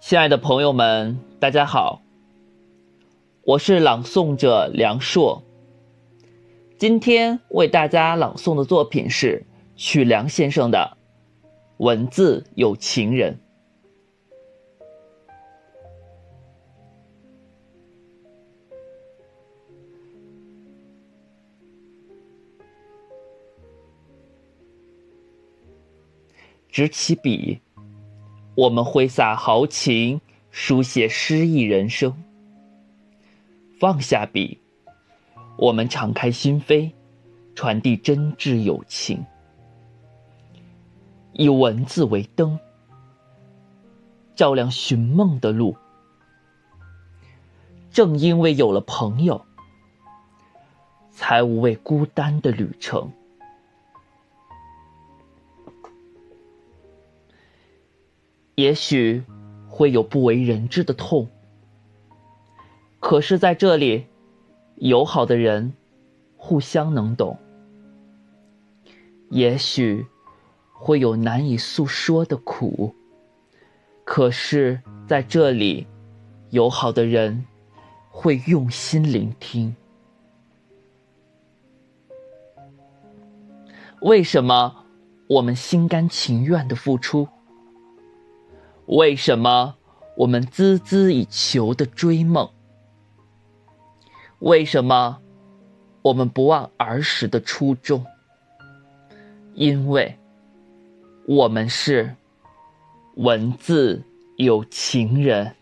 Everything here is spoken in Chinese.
亲爱的朋友们，大家好，我是朗诵者梁硕。今天为大家朗诵的作品是曲梁先生的《文字有情人》。执起笔，我们挥洒豪情，书写诗意人生；放下笔，我们敞开心扉，传递真挚友情。以文字为灯，照亮寻梦的路。正因为有了朋友，才无畏孤单的旅程。也许会有不为人知的痛，可是在这里，友好的人互相能懂。也许会有难以诉说的苦，可是在这里，友好的人会用心聆听。为什么我们心甘情愿的付出？为什么我们孜孜以求的追梦？为什么我们不忘儿时的初衷？因为我们是文字有情人。